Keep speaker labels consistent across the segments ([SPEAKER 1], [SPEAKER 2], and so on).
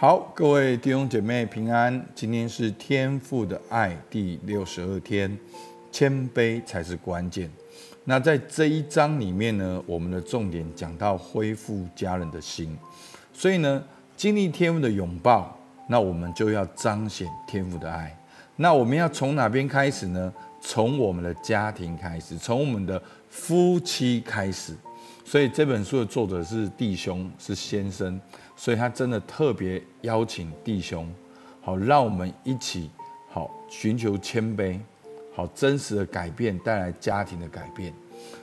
[SPEAKER 1] 好，各位弟兄姐妹平安。今天是天父的爱第六十二天，谦卑才是关键。那在这一章里面呢，我们的重点讲到恢复家人的心，所以呢，经历天父的拥抱，那我们就要彰显天父的爱。那我们要从哪边开始呢？从我们的家庭开始，从我们的夫妻开始。所以这本书的作者是弟兄，是先生，所以他真的特别邀请弟兄，好，让我们一起好寻求谦卑，好真实的改变带来家庭的改变。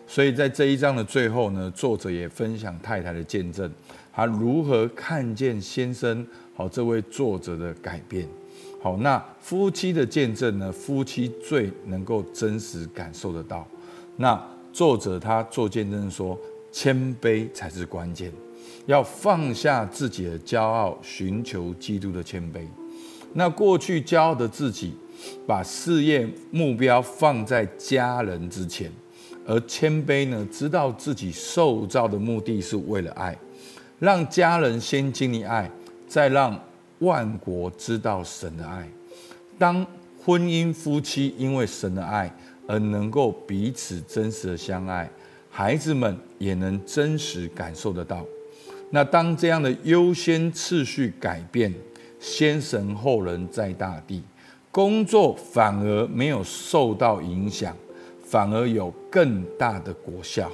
[SPEAKER 1] 所以在这一章的最后呢，作者也分享太太的见证，他如何看见先生好这位作者的改变。好，那夫妻的见证呢，夫妻最能够真实感受得到。那作者他做见证说。谦卑才是关键，要放下自己的骄傲，寻求基督的谦卑。那过去骄傲的自己，把事业目标放在家人之前，而谦卑呢，知道自己受造的目的是为了爱，让家人先经历爱，再让万国知道神的爱。当婚姻夫妻因为神的爱而能够彼此真实的相爱。孩子们也能真实感受得到。那当这样的优先次序改变，先神后人在大地，工作反而没有受到影响，反而有更大的果效。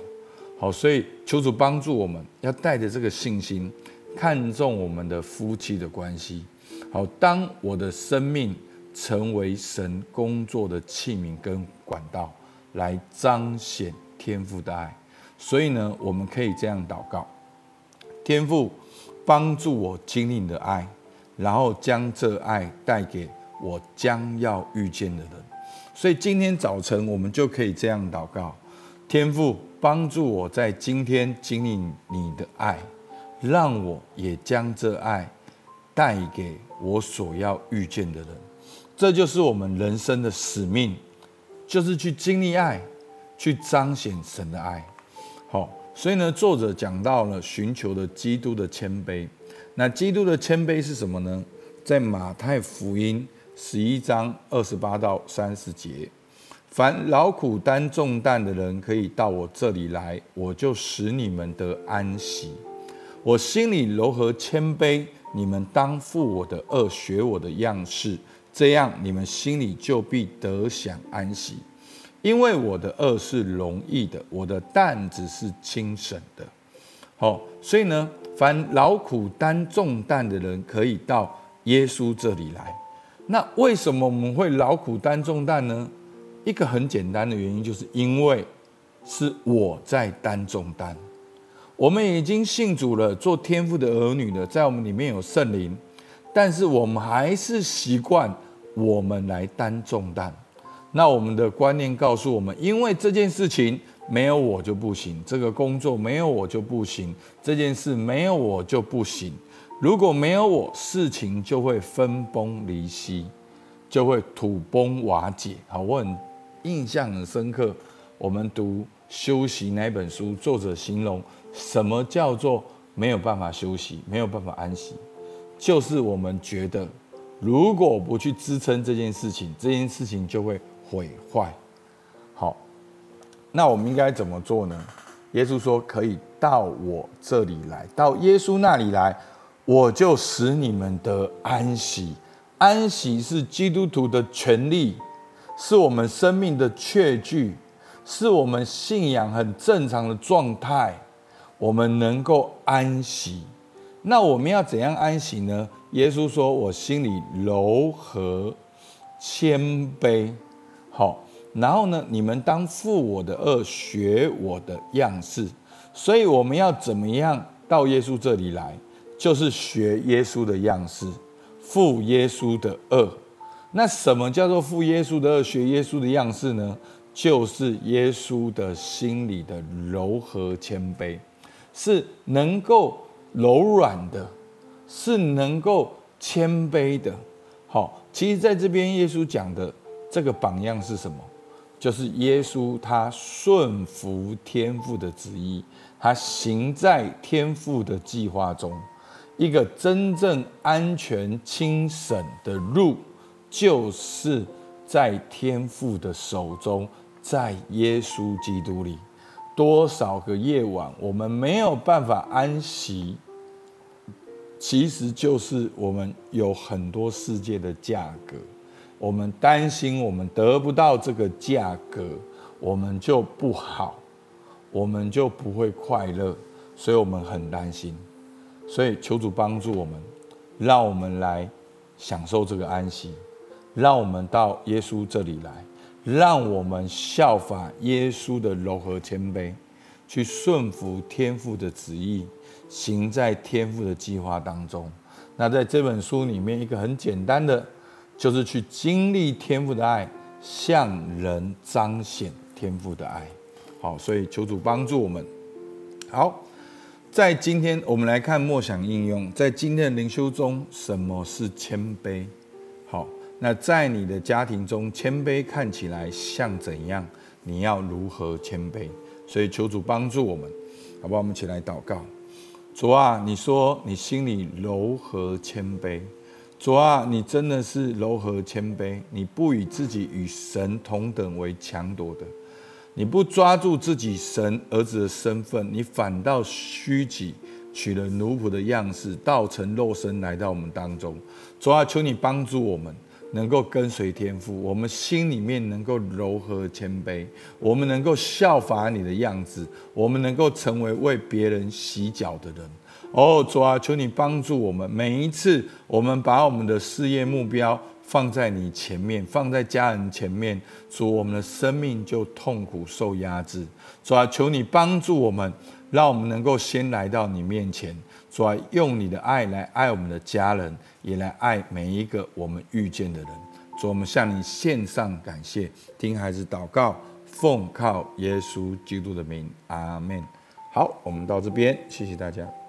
[SPEAKER 1] 好，所以求主帮助我们，要带着这个信心，看重我们的夫妻的关系。好，当我的生命成为神工作的器皿跟管道，来彰显。天父的爱，所以呢，我们可以这样祷告：天父，帮助我经历你的爱，然后将这爱带给我将要遇见的人。所以今天早晨我们就可以这样祷告：天父，帮助我在今天经历你的爱，让我也将这爱带给我所要遇见的人。这就是我们人生的使命，就是去经历爱。去彰显神的爱，好，所以呢，作者讲到了寻求的基督的谦卑。那基督的谦卑是什么呢？在马太福音十一章二十八到三十节，凡劳苦担重担的人，可以到我这里来，我就使你们得安息。我心里柔和谦卑，你们当负我的轭，学我的样式，这样你们心里就必得享安息。因为我的轭是容易的，我的担子是轻省的。好，所以呢，凡劳苦担重担的人，可以到耶稣这里来。那为什么我们会劳苦担重担呢？一个很简单的原因，就是因为是我在担重担。我们已经信主了，做天父的儿女了，在我们里面有圣灵，但是我们还是习惯我们来担重担。那我们的观念告诉我们，因为这件事情没有我就不行，这个工作没有我就不行，这件事没有我就不行。如果没有我，事情就会分崩离析，就会土崩瓦解。好，我很印象很深刻。我们读休息那本书，作者形容什么叫做没有办法休息，没有办法安息，就是我们觉得，如果不去支撑这件事情，这件事情就会。毁坏，好，那我们应该怎么做呢？耶稣说：“可以到我这里来，到耶稣那里来，我就使你们得安息。安息是基督徒的权利，是我们生命的确据，是我们信仰很正常的状态。我们能够安息，那我们要怎样安息呢？耶稣说：我心里柔和谦卑。”好，然后呢，你们当负我的轭，学我的样式。所以我们要怎么样到耶稣这里来？就是学耶稣的样式，负耶稣的轭。那什么叫做负耶稣的轭，学耶稣的样式呢？就是耶稣的心里的柔和谦卑，是能够柔软的，是能够谦卑的。好，其实在这边耶稣讲的。这个榜样是什么？就是耶稣，他顺服天父的旨意，他行在天父的计划中。一个真正安全清省的路，就是在天父的手中，在耶稣基督里。多少个夜晚，我们没有办法安息，其实就是我们有很多世界的价格，我们担心我们得不到这个价格，我们就不好，我们就不会快乐，所以我们很担心。所以求主帮助我们，让我们来享受这个安息，让我们到耶稣这里来，让我们效法耶稣的柔和谦卑，去顺服天父的旨意，行在天父的计划当中。那在这本书里面，一个很简单的，就是去经历天父的爱，向人彰显天父的爱。好，所以求主帮助我们。好。在今天，我们来看默想应用。在今天的灵修中，什么是谦卑？好，那在你的家庭中，谦卑看起来像怎样？你要如何谦卑？所以求主帮助我们，好不好？我们一起来祷告。主啊，你说你心里柔和谦卑。主啊，你真的是柔和谦卑，你不以自己与神同等为强夺的。你不抓住自己神儿子的身份，你反倒虚己，取了奴仆的样式，道成肉身来到我们当中。主啊，求你帮助我们，能够跟随天父，我们心里面能够柔和谦卑，我们能够效法你的样子，我们能够成为为别人洗脚的人。哦，主啊，求你帮助我们，每一次我们把我们的事业目标。放在你前面，放在家人前面，主，我们的生命就痛苦受压制。主啊，求你帮助我们，让我们能够先来到你面前。主啊，用你的爱来爱我们的家人，也来爱每一个我们遇见的人。主，我们向你献上感谢，听孩子祷告，奉靠耶稣基督的名，阿门。好，我们到这边，谢谢大家。